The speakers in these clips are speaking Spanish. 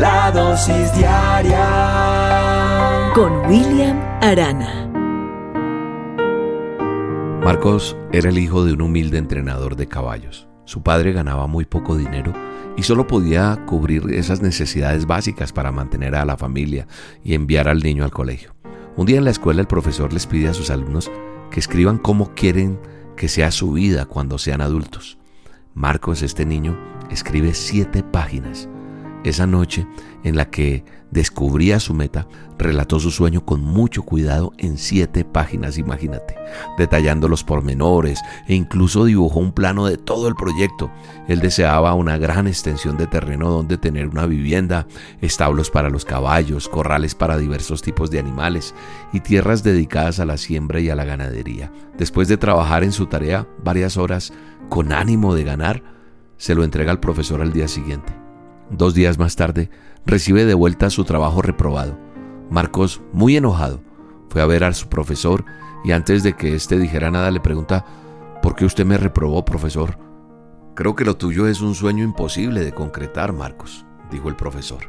La dosis diaria con William Arana. Marcos era el hijo de un humilde entrenador de caballos. Su padre ganaba muy poco dinero y solo podía cubrir esas necesidades básicas para mantener a la familia y enviar al niño al colegio. Un día en la escuela el profesor les pide a sus alumnos que escriban cómo quieren que sea su vida cuando sean adultos. Marcos, este niño, escribe siete páginas. Esa noche en la que descubría su meta, relató su sueño con mucho cuidado en siete páginas, imagínate, detallando los pormenores e incluso dibujó un plano de todo el proyecto. Él deseaba una gran extensión de terreno donde tener una vivienda, establos para los caballos, corrales para diversos tipos de animales y tierras dedicadas a la siembra y a la ganadería. Después de trabajar en su tarea varias horas con ánimo de ganar, se lo entrega al profesor al día siguiente. Dos días más tarde, recibe de vuelta su trabajo reprobado. Marcos, muy enojado, fue a ver a su profesor y antes de que éste dijera nada le pregunta, ¿por qué usted me reprobó, profesor? Creo que lo tuyo es un sueño imposible de concretar, Marcos, dijo el profesor.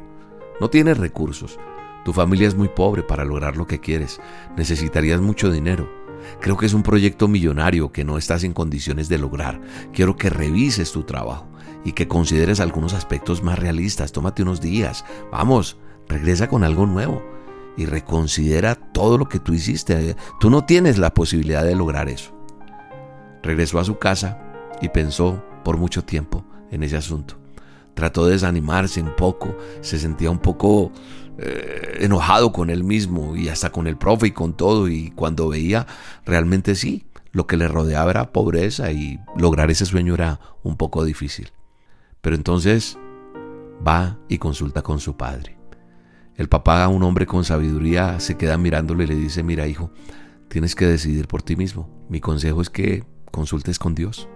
No tienes recursos. Tu familia es muy pobre para lograr lo que quieres. Necesitarías mucho dinero. Creo que es un proyecto millonario que no estás en condiciones de lograr. Quiero que revises tu trabajo y que consideres algunos aspectos más realistas. Tómate unos días. Vamos, regresa con algo nuevo y reconsidera todo lo que tú hiciste. Tú no tienes la posibilidad de lograr eso. Regresó a su casa y pensó por mucho tiempo en ese asunto. Trató de desanimarse un poco, se sentía un poco eh, enojado con él mismo y hasta con el profe y con todo y cuando veía realmente sí, lo que le rodeaba era pobreza y lograr ese sueño era un poco difícil. Pero entonces va y consulta con su padre. El papá, un hombre con sabiduría, se queda mirándole y le dice, mira hijo, tienes que decidir por ti mismo. Mi consejo es que consultes con Dios.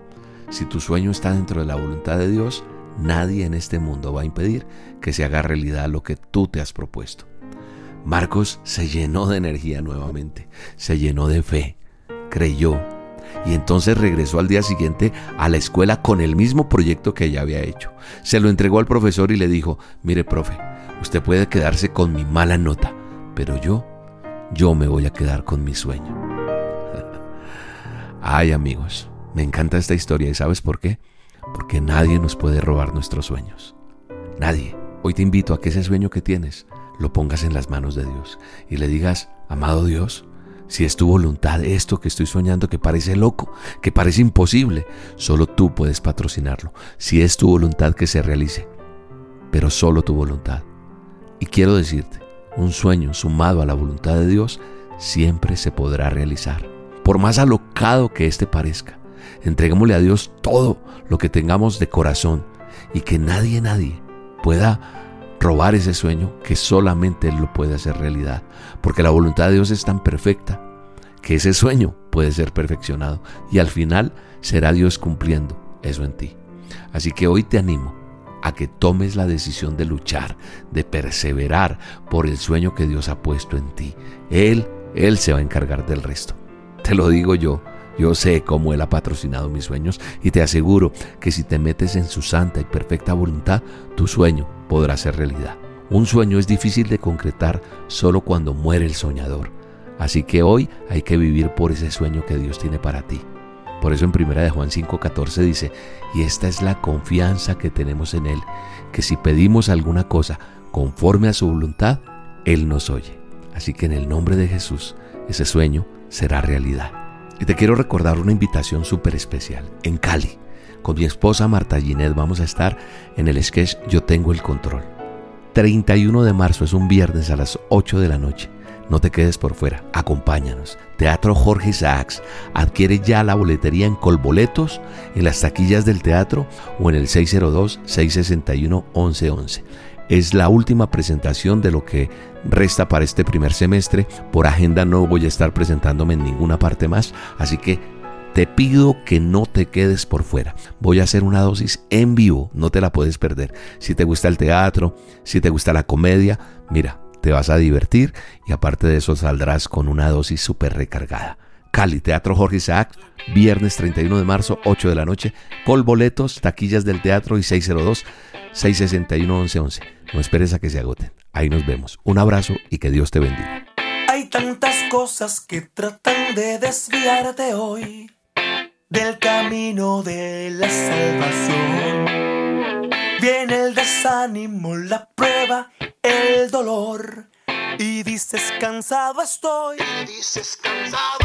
Si tu sueño está dentro de la voluntad de Dios, nadie en este mundo va a impedir que se haga realidad lo que tú te has propuesto. Marcos se llenó de energía nuevamente, se llenó de fe, creyó y entonces regresó al día siguiente a la escuela con el mismo proyecto que ya había hecho. Se lo entregó al profesor y le dijo, mire profe, usted puede quedarse con mi mala nota, pero yo, yo me voy a quedar con mi sueño. Ay amigos, me encanta esta historia y ¿sabes por qué? Porque nadie nos puede robar nuestros sueños. Nadie. Hoy te invito a que ese sueño que tienes lo pongas en las manos de Dios y le digas, amado Dios, si es tu voluntad esto que estoy soñando que parece loco, que parece imposible, solo tú puedes patrocinarlo. Si es tu voluntad que se realice, pero solo tu voluntad. Y quiero decirte, un sueño sumado a la voluntad de Dios siempre se podrá realizar. Por más alocado que éste parezca, entreguémosle a Dios todo lo que tengamos de corazón y que nadie, nadie pueda robar ese sueño que solamente Él lo puede hacer realidad. Porque la voluntad de Dios es tan perfecta que ese sueño puede ser perfeccionado y al final será Dios cumpliendo eso en ti. Así que hoy te animo a que tomes la decisión de luchar, de perseverar por el sueño que Dios ha puesto en ti. Él, Él se va a encargar del resto. Te lo digo yo. Yo sé cómo Él ha patrocinado mis sueños y te aseguro que si te metes en su santa y perfecta voluntad, tu sueño podrá ser realidad. Un sueño es difícil de concretar solo cuando muere el soñador. Así que hoy hay que vivir por ese sueño que Dios tiene para ti. Por eso en 1 de Juan 5:14 dice, y esta es la confianza que tenemos en Él, que si pedimos alguna cosa conforme a su voluntad, Él nos oye. Así que en el nombre de Jesús, ese sueño será realidad. Y te quiero recordar una invitación súper especial. En Cali, con mi esposa Marta Ginet vamos a estar en el sketch Yo tengo el control. 31 de marzo es un viernes a las 8 de la noche. No te quedes por fuera, acompáñanos. Teatro Jorge Isaacs. Adquiere ya la boletería en Colboletos, en las taquillas del teatro o en el 602-661-1111. Es la última presentación de lo que resta para este primer semestre. Por agenda no voy a estar presentándome en ninguna parte más, así que te pido que no te quedes por fuera. Voy a hacer una dosis en vivo, no te la puedes perder. Si te gusta el teatro, si te gusta la comedia, mira, te vas a divertir y aparte de eso saldrás con una dosis súper recargada. Cali, Teatro Jorge Isaac, viernes 31 de marzo, 8 de la noche, col boletos, taquillas del teatro y 602-661-1111. No esperes a que se agoten. Ahí nos vemos. Un abrazo y que Dios te bendiga. Hay tantas cosas que tratan de desviarte hoy del camino de la salvación. Viene el desánimo, la prueba, el dolor. Y dices cansado estoy. Y dices cansado